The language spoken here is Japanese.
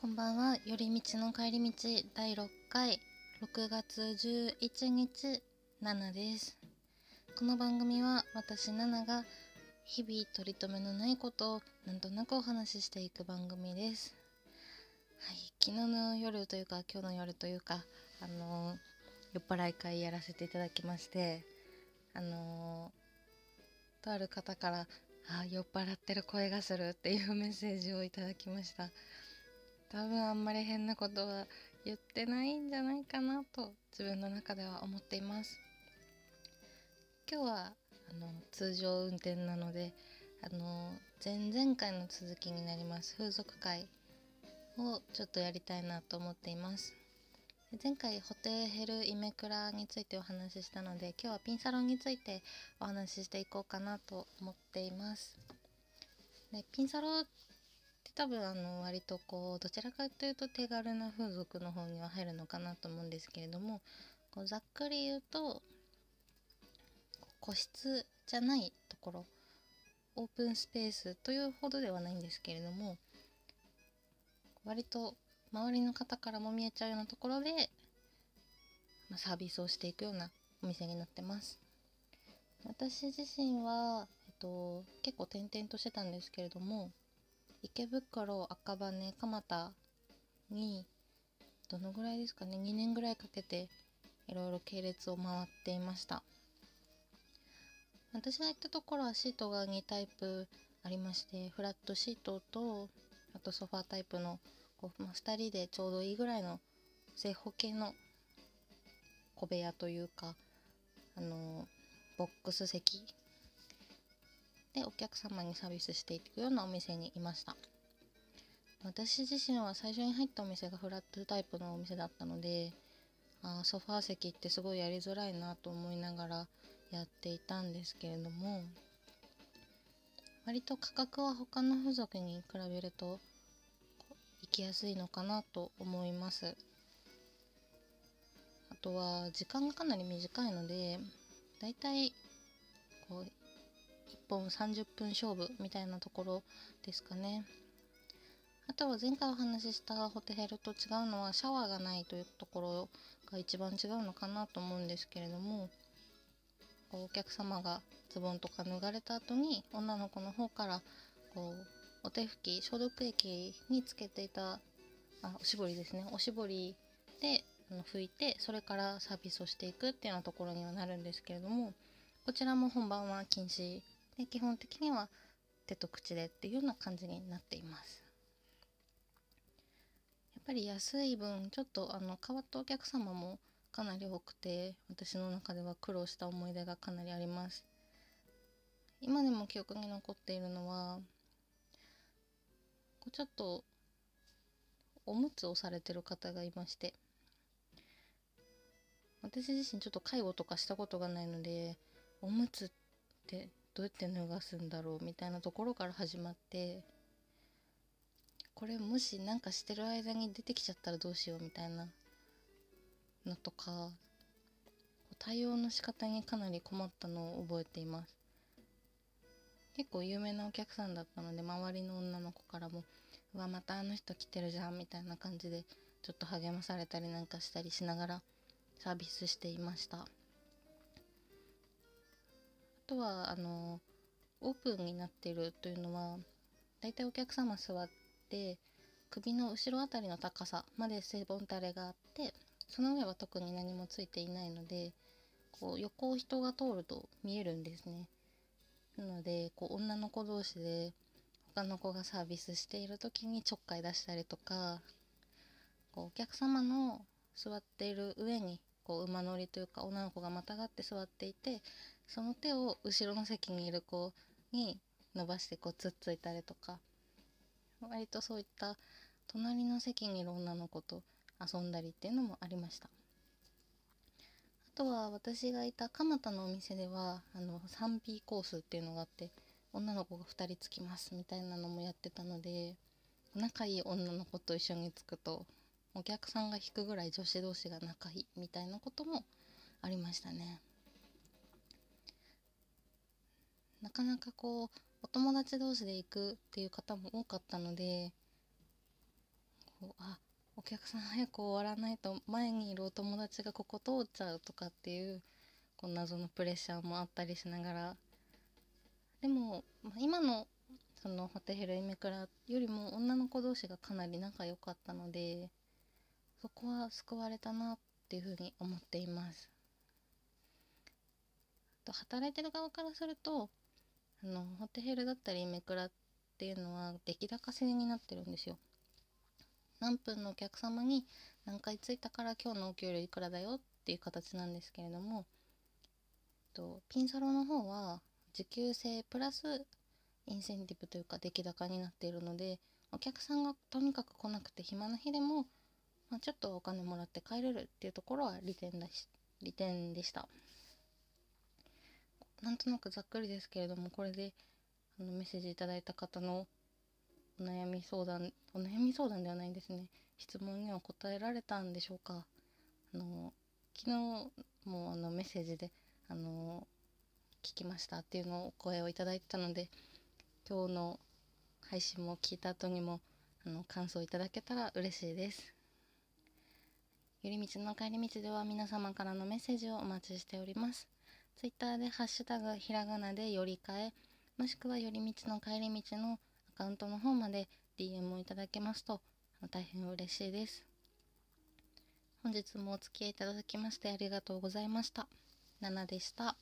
こんばんは。寄り道の帰り道第6回。6月11日ナナです。この番組は私ナナが日々取り留めのないことをなんとなくお話ししていく番組です。はい。昨日の夜というか今日の夜というかあのー、酔っ払い会やらせていただきましてあのー、とある方からあ酔っ払ってる声がするっていうメッセージをいただきました。多分あんまり変なことは言ってないんじゃないかなと自分の中では思っています。今日はあの通常運転なのであの前々回の続きになります。風俗会をちょっとやりたいなと思っています。前回ホテヘルイメクラについてお話ししたので今日はピンサロンについてお話ししていこうかなと思っています。でピンサロ多分あの割とこうどちらかというと手軽な風俗の方には入るのかなと思うんですけれどもこうざっくり言うと個室じゃないところオープンスペースというほどではないんですけれども割と周りの方からも見えちゃうようなところで、まあ、サービスをしていくようなお店になってます。私自身は、えっと、結構転々としてたんですけれども池袋赤羽蒲田にどのぐらいですかね2年ぐらいかけていろいろ系列を回っていました。私が行ったところはシートが2タイプありましてフラットシートとあとソファータイプのこう、まあ、2人でちょうどいいぐらいの正方形の小部屋というかあのボックス席でお客様にサービスしていくようなお店にいました。私自身は最初に入ったお店がフラットタイプのお店だったのであソファー席ってすごいやりづらいなと思いながらやっていたんですけれども割と価格は他の付属に比べると行きやすいのかなと思います。あとは時間がかなり短いのでだいたいこう本30分勝負みたいなところですかね。あとは前回お話ししたホテヘルと違うのはシャワーがないというところが一番違うのかなと思うんですけれどもお客様がズボンとか脱がれた後に女の子の方からこうお手拭き消毒液につけていたあおしぼりですね。おしぼりで拭いてそれからサービスをしていくっていうようなところにはなるんですけれどもこちらも本番は禁止で基本的には手と口でっていうような感じになっています。やっぱり安い分ちょっとあの変わったお客様もかなり多くて私の中では苦労した思い出がかなりあります。今でも記憶に残っているのはこうちょっとおむつをされてる方がいまして私自身ちょっと介護とかしたことがないのでおむつってどうやって脱がすんだろうみたいなところから始まってこれもし何かしてる間に出てきちゃったらどうしようみたいなのとか対応の仕方にかなり困ったのを覚えています。結構有名なお客さんだったので周りの女の子からも「うわまたあの人来てるじゃん」みたいな感じでちょっと励まされたりなんかしたりしながらサービスしていました。とはあのオープンになってるというのはだいたいお客様座って首の後ろ辺りの高さまで背ボンタレがあってその上は特に何もついていないのでこう横を人が通ると見えるんですね。なのでこう女の子同士で他の子がサービスしている時にちょっかい出したりとかこうお客様の座っている上にこう馬乗りというか女の子がまたがって座っていてその手を後ろの席にいる子に伸ばしてこうつっついたりとか割とそういった隣の席にいる女の子と遊んだりっていうのもありました。あとは私がいた蒲田のお店ではあの 3P コースっていうのがあって女の子が2人つきますみたいなのもやってたので仲いい女の子と一緒につくとお客さんが引くぐらい女子同士が仲いいみたいなこともありましたね。なかなかこうお友達同士で行くっていう方も多かったのでこうあお客さん早く終わらないと前にいるお友達がここ通っちゃうとかっていうこう謎のプレッシャーもあったりしながらでも、まあ、今のそのホテヘルイメクラよりも女の子同士がかなり仲良かったのでそこは救われたなっていうふうに思っています。と働いてる側からするとあのホテヘルだったりイメクラっていうのは出来高制になってるんですよ。何分のお客様に何回着いたから今日のお給料いくらだよっていう形なんですけれどもとピンサロの方は時給制プラスインセンティブというか出来高になっているのでお客さんがとにかく来なくて暇な日でも、まあ、ちょっとお金もらって帰れるっていうところは利点だし利点でした。なんとなくざっくりですけれどもこれであのメッセージいただいた方のお悩み相談お悩み相談ではないんですね。質問には答えられたんでしょうか。あの昨日もあのメッセージであの聞きましたっていうのをお声をいただいてたので今日の配信も聞いた後にもあの感想いただけたら嬉しいです。寄り道の帰り道では皆様からのメッセージをお待ちしておりますツイッターでハッシュタグひらがなでよりかえもしくはより道の帰り道のアカウントの方まで DM をいただけますと大変嬉しいです本日もお付き合いいただきましてありがとうございました。ナナでした。